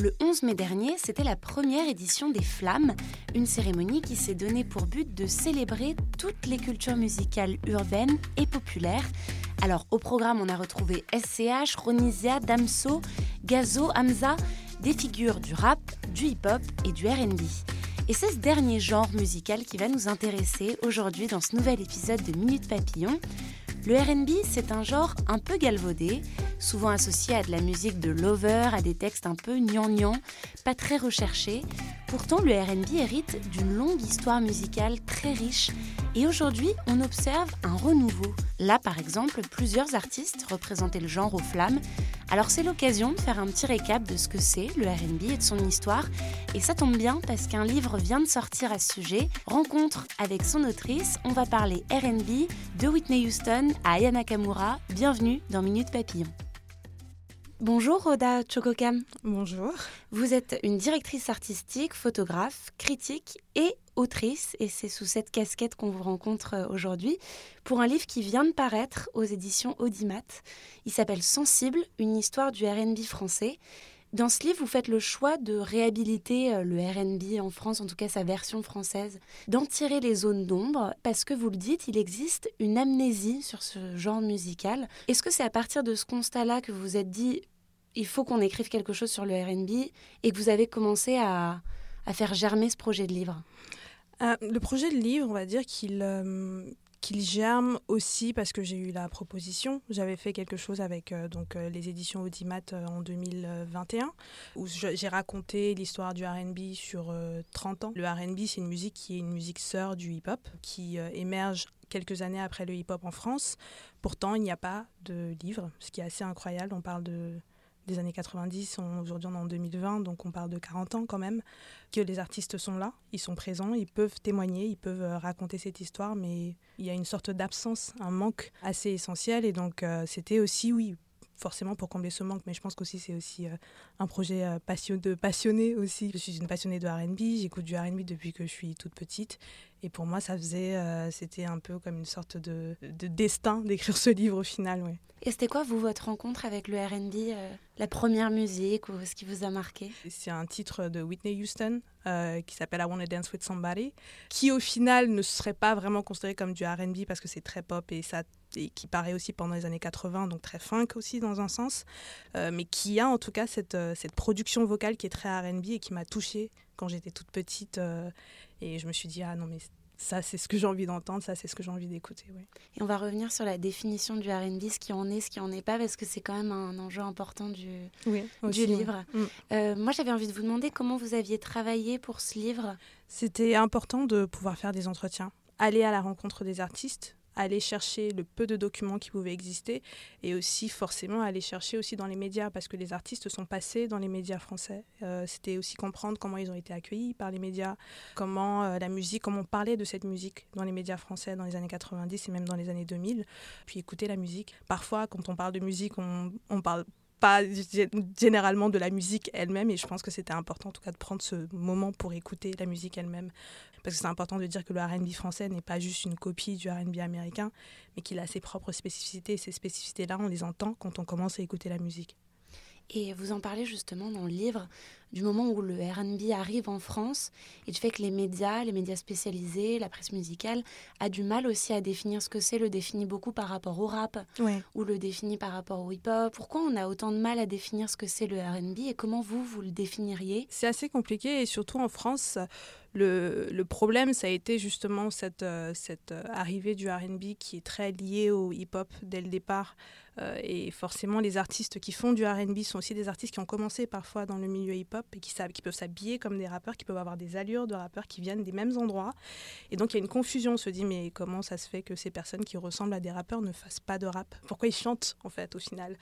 Le 11 mai dernier, c'était la première édition des Flammes, une cérémonie qui s'est donnée pour but de célébrer toutes les cultures musicales urbaines et populaires. Alors au programme, on a retrouvé SCH, Ronisia, Damso, Gazo, Hamza, des figures du rap, du hip-hop et du RB. Et c'est ce dernier genre musical qui va nous intéresser aujourd'hui dans ce nouvel épisode de Minute Papillon. Le RB, c'est un genre un peu galvaudé, souvent associé à de la musique de lover, à des textes un peu gnangnan, pas très recherchés. Pourtant, le RB hérite d'une longue histoire musicale très riche et aujourd'hui, on observe un renouveau. Là, par exemple, plusieurs artistes représentaient le genre aux flammes. Alors c'est l'occasion de faire un petit récap de ce que c'est le RB et de son histoire. Et ça tombe bien parce qu'un livre vient de sortir à ce sujet. Rencontre avec son autrice, on va parler RB de Whitney Houston à Aya Nakamura. Bienvenue dans Minute Papillon. Bonjour Oda Chokokam. Bonjour. Vous êtes une directrice artistique, photographe, critique et autrice, et c'est sous cette casquette qu'on vous rencontre euh, aujourd'hui, pour un livre qui vient de paraître aux éditions Audimat. Il s'appelle Sensible, une histoire du RB français. Dans ce livre, vous faites le choix de réhabiliter euh, le RB en France, en tout cas sa version française, d'en tirer les zones d'ombre, parce que vous le dites, il existe une amnésie sur ce genre musical. Est-ce que c'est à partir de ce constat-là que vous vous êtes dit, il faut qu'on écrive quelque chose sur le RB, et que vous avez commencé à, faire germer ce projet de livre? Euh, le projet de livre, on va dire qu'il euh, qu'il germe aussi parce que j'ai eu la proposition. J'avais fait quelque chose avec euh, donc euh, les éditions Audimat euh, en 2021 où j'ai raconté l'histoire du R&B sur euh, 30 ans. Le R&B, c'est une musique qui est une musique sœur du hip-hop qui euh, émerge quelques années après le hip-hop en France. Pourtant, il n'y a pas de livre, ce qui est assez incroyable. On parle de des années 90, on- aujourd'hui on est en 2020, donc on parle de 40 ans quand même, que les artistes sont là, ils sont présents, ils peuvent témoigner, ils peuvent euh, raconter cette histoire, mais il y a une sorte d'absence, un manque assez essentiel, et donc euh, c'était aussi, oui, forcément pour combler ce manque, mais je pense qu'aussi c'est aussi euh, un projet euh, passion- de passionné aussi. Je suis une passionnée de R&B, j'écoute du R&B depuis que je suis toute petite, et pour moi ça faisait, euh, c'était un peu comme une sorte de, de destin d'écrire ce livre au final, ouais. Et c'était quoi, vous, votre rencontre avec le RB La première musique ou ce qui vous a marqué? C'est un titre de Whitney Houston qui s'appelle I Wanna Dance with Somebody, qui au final ne serait pas vraiment considéré comme du RB parce que c'est très pop et, ça, et qui paraît aussi pendant les années 80, donc très funk aussi dans un sens, euh, mais qui a en tout cas cette, euh, cette production vocale qui est très RB et qui m'a touchée quand j'étais toute petite. euh, et je me suis dit, ah non, mais ça, c'est ce que j'ai envie d'entendre, ça, c'est ce que j'ai envie d'écouter. ouais. Et on va revenir sur la définition du RB, ce qui en est, ce qui en est pas, parce que c'est quand même un enjeu important du, Oui, du livre. Mm. Euh, moi, j'avais envie de vous demander comment vous aviez travaillé pour ce livre. C'était important de pouvoir faire des entretiens, aller à la rencontre des artistes, aller chercher le peu de documents qui pouvaient exister et aussi forcément aller chercher aussi dans les médias parce que les artistes sont passés dans les médias français. Euh, C'était aussi comprendre comment ils ont été accueillis par les médias, comment euh, la musique, comment on parlait de cette musique dans les médias français dans les années 90 et même dans les années 2000, puis écouter la musique. Parfois, quand on parle de musique, on, on parle pas gé- généralement de la musique elle-même et je pense que c'était important en tout cas de prendre ce moment pour écouter la musique elle-même parce que c'est important de dire que le R&B français n'est pas juste une copie du R&B américain mais qu'il a ses propres spécificités et ces spécificités là on les entend quand on commence à écouter la musique. Et vous en parlez justement dans le livre du moment où le RB arrive en France et du fait que les médias, les médias spécialisés, la presse musicale, a du mal aussi à définir ce que c'est, le définit beaucoup par rapport au rap Ouais. ou le définit par rapport au hip-hop. Pourquoi on a autant de mal à définir ce que c'est le RB et comment vous, vous le définiriez? C'est assez compliqué et surtout en France, le, le problème, ça a été justement cette, euh, cette euh, arrivée du RB qui est très liée au hip-hop dès le départ. Euh, et forcément, les artistes qui font du RB sont aussi des artistes qui ont commencé parfois dans le milieu hip-hop et qui, qui peuvent s'habiller comme des rappeurs, qui peuvent avoir des allures de rappeurs qui viennent des mêmes endroits. Et donc il y a une confusion, on se dit mais comment ça se fait que ces personnes qui ressemblent à des rappeurs ne fassent pas de rap? Pourquoi ils chantent en fait au final?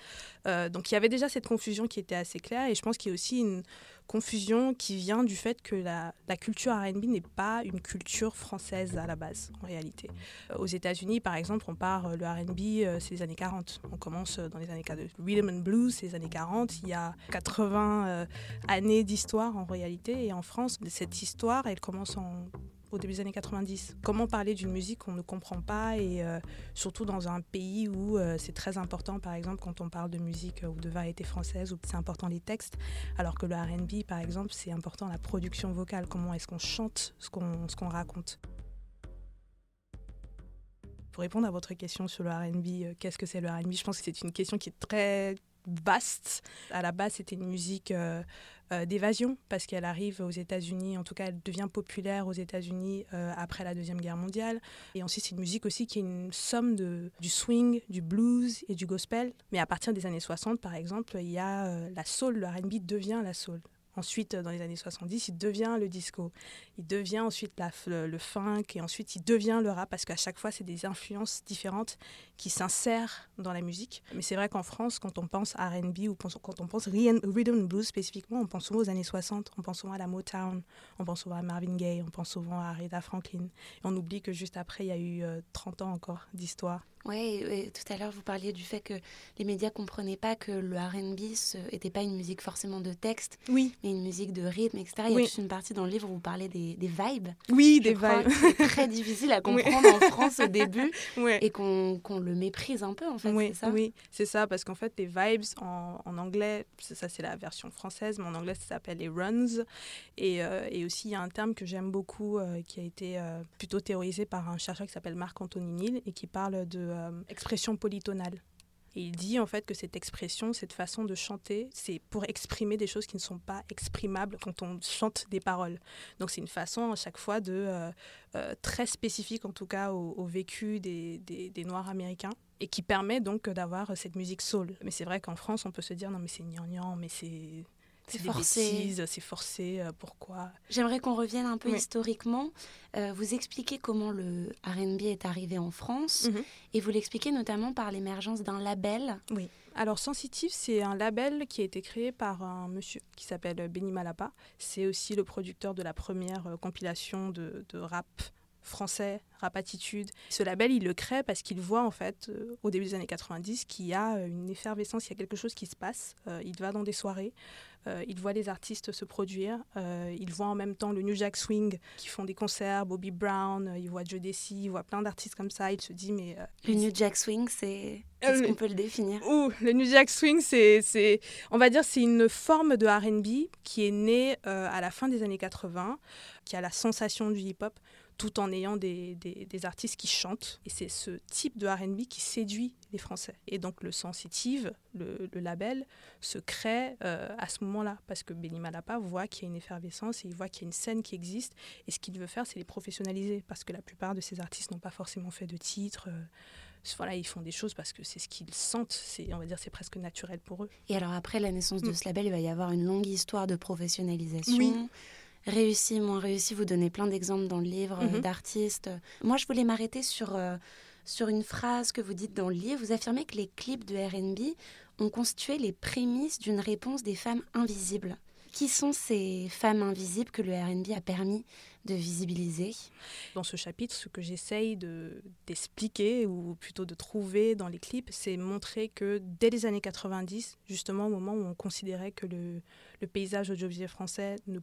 Euh, Donc il y avait déjà cette confusion qui était assez claire et je pense qu'il y a aussi une confusion qui vient du fait que la, culture RB n'est pas une culture française à la base, en réalité. Euh, aux États-Unis, par exemple, on part, euh, le RB, euh, c'est les années 40. On commence dans les années 40. Rhythm and Blues, c'est les années 40. Il y a 80 années d'histoire en réalité. Et en France, cette histoire, elle commence en au début des années 90. Comment parler d'une musique qu'on ne comprend pas et euh, surtout dans un pays où euh, c'est très important, par exemple, quand on parle de musique euh, ou de variété française, où c'est important les textes, alors que le RB, par exemple, c'est important la production vocale, comment est-ce qu'on chante ce qu'on qu'on raconte? Pour répondre à votre question sur le RB, qu'est-ce que c'est le RB Je pense que c'est une question qui est très vaste. À la base, c'était une musique euh, euh, d'évasion parce qu'elle arrive aux États-Unis, en tout cas, elle devient populaire aux États-Unis euh, après la Deuxième Guerre mondiale. Et ensuite, c'est une musique aussi qui est une somme de, du swing, du blues et du gospel. Mais à partir des années 60, par exemple, il y a la soul, le RB devient la soul. Ensuite, dans les années 70, il devient le disco. Il devient ensuite la, le, funk et ensuite il devient le rap parce qu'à chaque fois, c'est des influences différentes qui s'insèrent dans la musique. Mais c'est vrai qu'en France, quand on pense RB ou quand on pense rhythm and blues spécifiquement, on pense souvent aux années 60, on pense souvent à la Motown, on pense souvent à Marvin Gaye, on pense souvent à Aretha Franklin. Et on oublie que juste après, il y a eu 30 euh, ans encore d'histoire oui, tout à l'heure, vous parliez du fait que les médias comprenaient pas que le RB n'était pas une musique forcément de texte, oui. mais une musique de rythme, etc. Il y a toute une partie dans le livre où vous parlez des, des vibes. Oui, des vibes. C'est très difficile à comprendre en France au début et qu'on le méprise un peu, en fait. Oui, c'est ça, oui, c'est ça, parce qu'en fait, les vibes en, en anglais, ça c'est la version française, mais en anglais, ça s'appelle les runs. Et, euh, et, aussi, il y a un terme que j'aime beaucoup euh, qui a été euh, plutôt théorisé par un chercheur qui s'appelle Marc-Anthony Nil et qui parle de euh, expression polytonale. Et il dit en fait que cette expression, cette façon de chanter, c'est pour exprimer des choses qui ne sont pas exprimables quand on chante des paroles. Donc c'est une façon à chaque fois de euh, euh, très spécifique en tout cas au, vécu des, des, Noirs américains et qui permet donc d'avoir cette musique soul. Mais c'est vrai qu'en France, on peut se dire non mais c'est gnangnan, mais c'est c'est forcé. C'est forcé. Euh, pourquoi? J'aimerais qu'on revienne un peu historiquement. Euh, vous expliquez comment le RB est arrivé en France mhm. et vous l'expliquez notamment par l'émergence d'un label. Oui. Alors Sensitive, c'est un label qui a été créé par un monsieur qui s'appelle Benny Malapa. C'est aussi le producteur de la première euh, compilation de, de rap français, Rap Attitude. Ce label, il le crée parce qu'il voit en fait, euh, au début des années 90, qu'il y a euh, une effervescence, il y a quelque chose qui se passe. Euh, il va dans des soirées, il voit les artistes se produire, il voit en même temps le New Jack Swing qui font des concerts, Bobby Brown, il voit Joe Desi, il voit plein d'artistes comme ça. Il se dit mais le New Jack Swing, c'est est-ce qu'on peut le définir Ouh, le New Jack Swing, c'est, on va dire, c'est une forme de R&B qui est née à la fin des années 80, qui a la sensation du hip-hop tout en ayant des, des, artistes qui chantent. Et c'est ce type de RB qui séduit les Français. Et donc le Sensitive, le, label, se crée euh, à ce moment-là, parce que Benny Malapa voit qu'il y a une effervescence et il voit qu'il y a une scène qui existe. Et ce qu'il veut faire, c'est les professionnaliser, parce que la plupart de ces artistes n'ont pas forcément fait de titres. Euh, voilà, ils font des choses parce que c'est ce qu'ils sentent, c'est, on va dire c'est presque naturel pour eux. Et alors après la naissance de mm. ce label, il va y avoir une longue histoire de professionnalisation. Oui réussi, moins réussi. Vous donnez plein d'exemples dans le livre euh, mhm. d'artistes. Moi, je voulais m'arrêter sur, euh, sur une phrase que vous dites dans le livre. Vous affirmez que les clips de RB ont constitué les prémices d'une réponse des femmes invisibles. Qui sont ces femmes invisibles que le RB a permis de visibiliser? Dans ce chapitre, ce que j'essaye d'expliquer, ou plutôt de trouver dans les clips, c'est montrer que dès les années 90, justement au moment où on considérait que le, le paysage audiovisuel français ne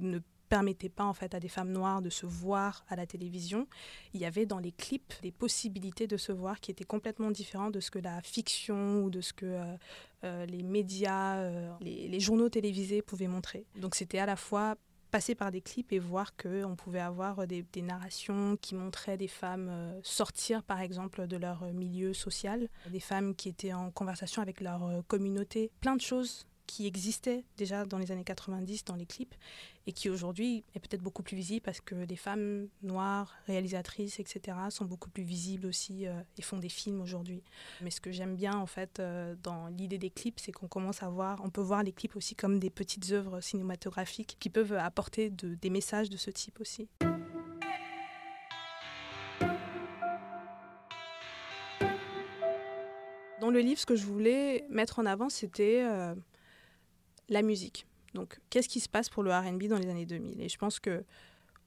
ne permettait pas en fait à des femmes noires de se voir à la télévision. Il y avait dans les clips des possibilités de se voir qui étaient complètement différentes de ce que la fiction ou de ce que euh, euh, les médias, euh, les, journaux télévisés pouvaient montrer. Donc c'était à la fois passer par des clips et voir qu'on pouvait avoir des, narrations qui montraient des femmes sortir par exemple de leur milieu social, des femmes qui étaient en conversation avec leur communauté, plein de choses qui existait déjà dans les années 90 dans les clips et qui aujourd'hui est peut-être beaucoup plus visible parce que les femmes noires, réalisatrices, etc. sont beaucoup plus visibles aussi euh, et font des films aujourd'hui. Mais ce que j'aime bien en fait euh, dans l'idée des clips, c'est qu'on commence à voir, on peut voir les clips aussi comme des petites œuvres cinématographiques qui peuvent apporter des messages de ce type aussi. Dans le livre, ce que je voulais mettre en avant, c'était euh, la musique. Donc, qu'est-ce qui se passe pour le RB dans les années 2000 Et je pense que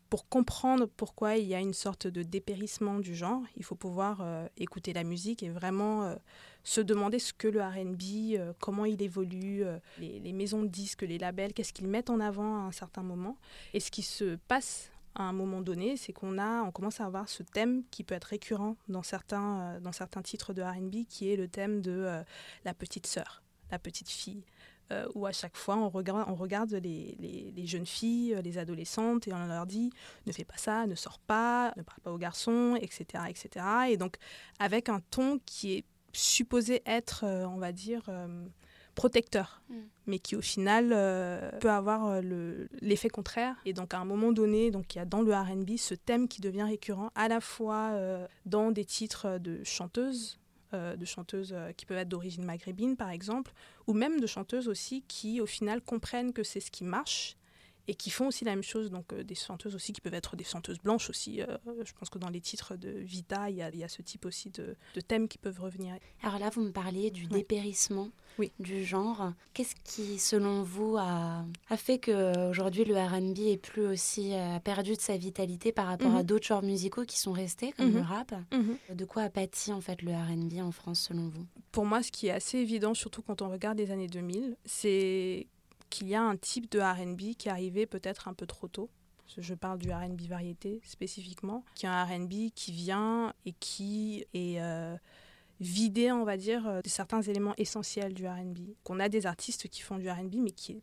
pour comprendre pourquoi il y a une sorte de dépérissement du genre, il faut pouvoir euh, écouter la musique et vraiment euh, se demander ce que le RB, comment il évolue, les, maisons de disques, les labels, qu'est-ce qu'ils mettent en avant à un certain moment. Et ce qui se passe à un moment donné, c'est qu'on a, on commence à avoir ce thème qui peut être récurrent dans certains, euh, dans certains titres de R&B, qui est le thème de euh, la petite sœur, la petite fille, euh, où à chaque fois on regarde, on regarde les, les, jeunes filles, les adolescentes, et on leur dit ne fais pas ça, ne sors pas, ne parle pas aux garçons, etc., etc. Et donc avec un ton qui est supposé être, on va dire, protecteur, mm. mais qui au final euh, peut avoir euh, l'effet contraire. Et donc à un moment donné, donc il y a dans le R&B ce thème qui devient récurrent, à la fois euh, dans des titres de chanteuses, de chanteuses qui peuvent être d'origine maghrébine par exemple, ou même de chanteuses aussi qui au final comprennent que c'est ce qui marche et qui font aussi la même chose. Donc euh, des chanteuses aussi qui peuvent être des chanteuses blanches aussi. Euh, je pense que dans les titres de Vita, il y a, ce type aussi de, thèmes qui peuvent revenir. Alors là, vous me parliez du dépérissement du genre. Qu'est-ce qui, selon vous, a, a fait qu'aujourd'hui le R&B est plus aussi euh, perdu de sa vitalité par rapport à mhm. d'autres genres musicaux qui sont restés, comme le mhm. rap? Mhm. De quoi a pâti en fait le R&B en France, selon vous? Pour moi, ce qui est assez évident, surtout quand on regarde les années 2000, c'est qu'il y a un type de RB qui arrivé peut-être un peu trop tôt. Je parle du RB variété spécifiquement, qui est un RB qui vient et qui est euh, vidé, on va dire, de certains éléments essentiels du RB. Qu'on a des artistes qui font du RB, mais qui est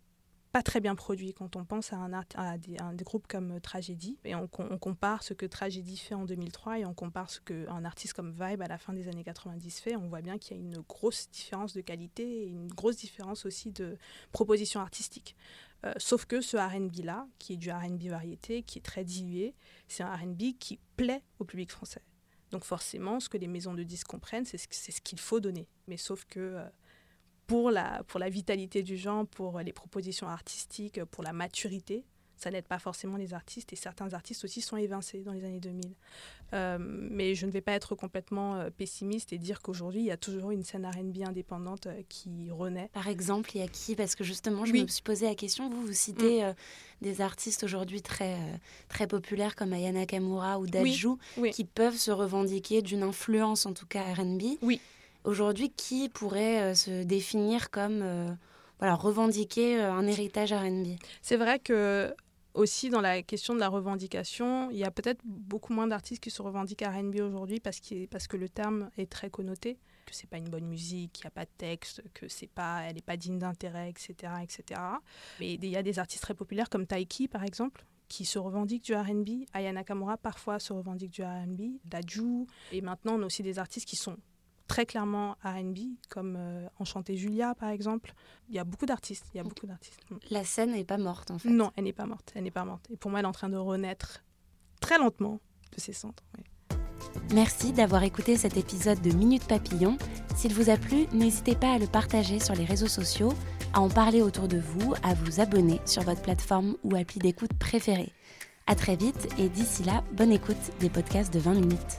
pas très bien produit quand on pense à un, à des, groupes comme Tragédie. Et on, compare ce que Tragédie fait en 2003 et on compare ce qu'un artiste comme Vibe à la fin des années 90 fait. On voit bien qu'il y a une grosse différence de qualité et une grosse différence aussi de proposition artistique. Euh, sauf que ce RB là, qui est du RB variété, qui est très dilué, c'est un RB qui plaît au public français. Donc forcément, ce que les maisons de disques comprennent, c'est ce qu'il faut donner. Mais sauf que euh, pour la, pour la vitalité du genre, pour les propositions artistiques, pour la maturité. Ça n'aide pas forcément les artistes et certains artistes aussi sont évincés dans les années 2000. Euh, mais je ne vais pas être complètement euh, pessimiste et dire qu'aujourd'hui, il y a toujours une scène R&B indépendante euh, qui renaît. Par exemple, il y a qui? Parce que justement, je me suis posé la question. Vous, vous citez mm. des artistes aujourd'hui très, très populaires comme Ayana Kamura ou Dajou qui peuvent se revendiquer d'une influence, en tout cas R&B. Oui. Aujourd'hui, qui pourrait euh, se définir comme euh, voilà, revendiquer euh, un héritage RB C'est vrai que aussi dans la question de la revendication, il y a peut-être beaucoup moins d'artistes qui se revendiquent R&B aujourd'hui parce, que le terme est très connoté, que c'est pas une bonne musique, qu'il n'y a pas de texte, que c'est pas, elle n'est pas digne d'intérêt, etc., etc. Mais il y a des artistes très populaires comme Taiki par exemple, qui se revendiquent du R&B. Aya Nakamura parfois se revendique du R&B, Daju. Et maintenant on a aussi des artistes qui sont très clairement RB, comme euh, Enchanté Julia par exemple. Il y a beaucoup d'artistes, il y a beaucoup d'artistes. Mm. La scène n'est pas morte en fait. Non, elle n'est pas morte, elle n'est pas morte. Et pour moi, elle est en train de renaître très lentement de ses centres. Merci d'avoir écouté cet épisode de Minute Papillon. S'il vous a plu, n'hésitez pas à le partager sur les réseaux sociaux, à en parler autour de vous, à vous abonner sur votre plateforme ou appli d'écoute préférée. À très vite et d'ici là, bonne écoute des podcasts de 20 minutes.